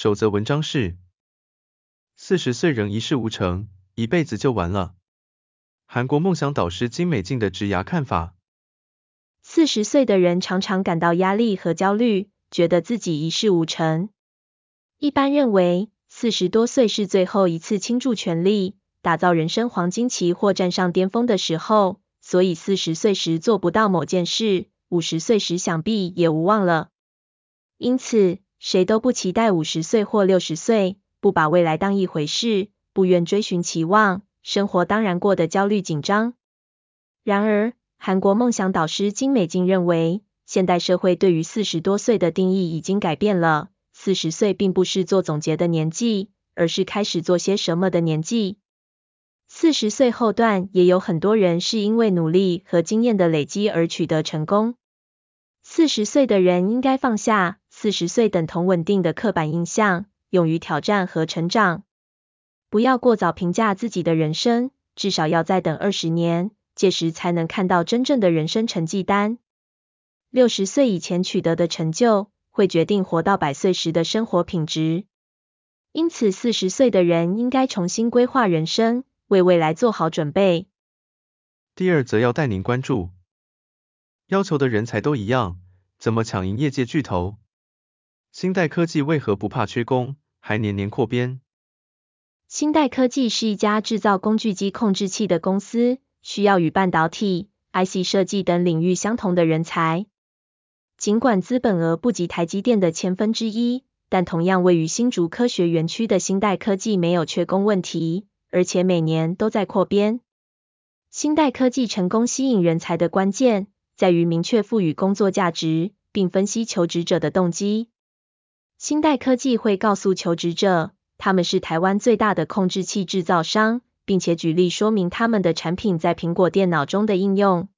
首则文章是：四十岁仍一事无成，一辈子就完了。韩国梦想导师金美静的职涯看法：四十岁的人常常感到压力和焦虑，觉得自己一事无成。一般认为，四十多岁是最后一次倾注全力，打造人生黄金期或站上巅峰的时候。所以四十岁时做不到某件事，五十岁时想必也无望了。因此，谁都不期待五十岁或六十岁，不把未来当一回事，不愿追寻期望，生活当然过得焦虑紧张。然而，韩国梦想导师金美静认为，现代社会对于四十多岁的定义已经改变了。四十岁并不是做总结的年纪，而是开始做些什么的年纪。四十岁后段也有很多人是因为努力和经验的累积而取得成功。四十岁的人应该放下四十岁等同稳定的刻板印象，勇于挑战和成长。不要过早评价自己的人生，至少要再等二十年，届时才能看到真正的人生成绩单。六十岁以前取得的成就，会决定活到百岁时的生活品质。因此，四十岁的人应该重新规划人生。为未来做好准备。第二则要带您关注，要求的人才都一样，怎么抢赢业界巨头？新代科技为何不怕缺工，还年年扩编？新代科技是一家制造工具机控制器的公司，需要与半导体、IC 设计等领域相同的人才。尽管资本额不及台积电的千分之一，但同样位于新竹科学园区的新代科技没有缺工问题。而且每年都在扩编。新代科技成功吸引人才的关键，在于明确赋予工作价值，并分析求职者的动机。新代科技会告诉求职者，他们是台湾最大的控制器制造商，并且举例说明他们的产品在苹果电脑中的应用。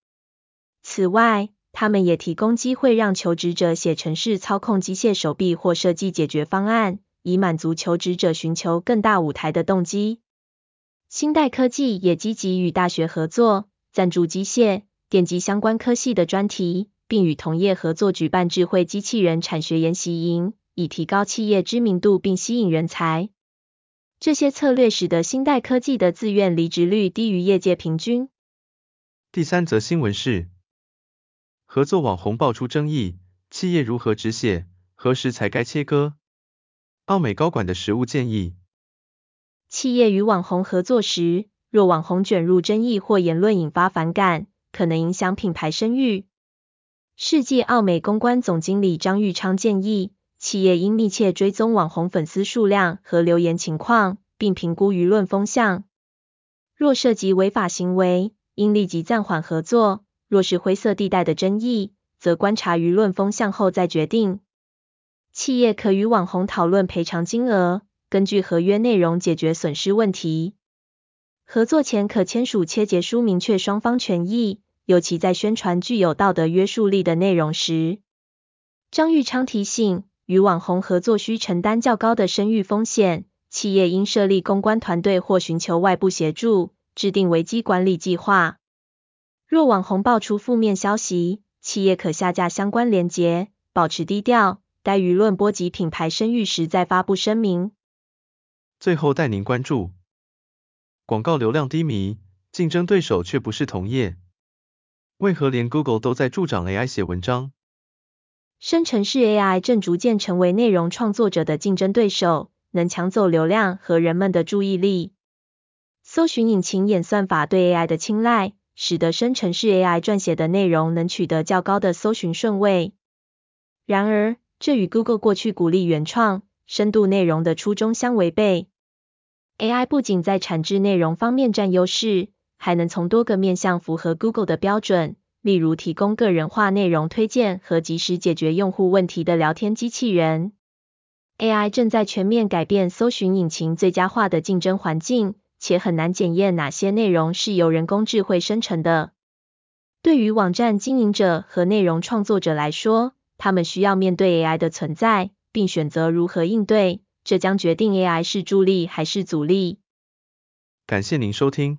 此外，他们也提供机会让求职者写程式操控机械手臂或设计解决方案，以满足求职者寻求更大舞台的动机。新代科技也积极与大学合作，赞助机械、电机相关科系的专题，并与同业合作举办智慧机器人产学研习营，以提高企业知名度并吸引人才。这些策略使得新代科技的自愿离职率低于业界平均。第三则新闻是，合作网红爆出争议，企业如何止血？何时才该切割？澳美高管的实务建议。企业与网红合作时，若网红卷入争议或言论引发反感，可能影响品牌声誉。世纪奥美公关总经理张玉昌建议，企业应密切追踪网红粉丝数量和留言情况，并评估舆论风向。若涉及违法行为，应立即暂缓合作；若是灰色地带的争议，则观察舆论风向后再决定。企业可与网红讨论赔偿金额。根据合约内容解决损失问题。合作前可签署切结书，明确双方权益，尤其在宣传具有道德约束力的内容时。张玉昌提醒，与网红合作需承担较高的声誉风险，企业应设立公关团队或寻求外部协助，制定危机管理计划。若网红爆出负面消息，企业可下架相关连结，保持低调，待舆论波及品牌声誉时再发布声明。最后带您关注，广告流量低迷，竞争对手却不是同业，为何连 Google 都在助长 AI 写文章？生成式 AI 正逐渐成为内容创作者的竞争对手，能抢走流量和人们的注意力。搜寻引擎演算法对 AI 的青睐，使得生成式 AI 撰写的内容能取得较高的搜寻顺位。然而，这与 Google 过去鼓励原创、深度内容的初衷相违背。AI 不仅在产制内容方面占优势，还能从多个面向符合 Google 的标准，例如提供个人化内容推荐和及时解决用户问题的聊天机器人。AI 正在全面改变搜寻引擎最佳化的竞争环境，且很难检验哪些内容是由人工智慧生成的。对于网站经营者和内容创作者来说，他们需要面对 AI 的存在，并选择如何应对，这将决定 AI 是助力还是阻力。感谢您收听，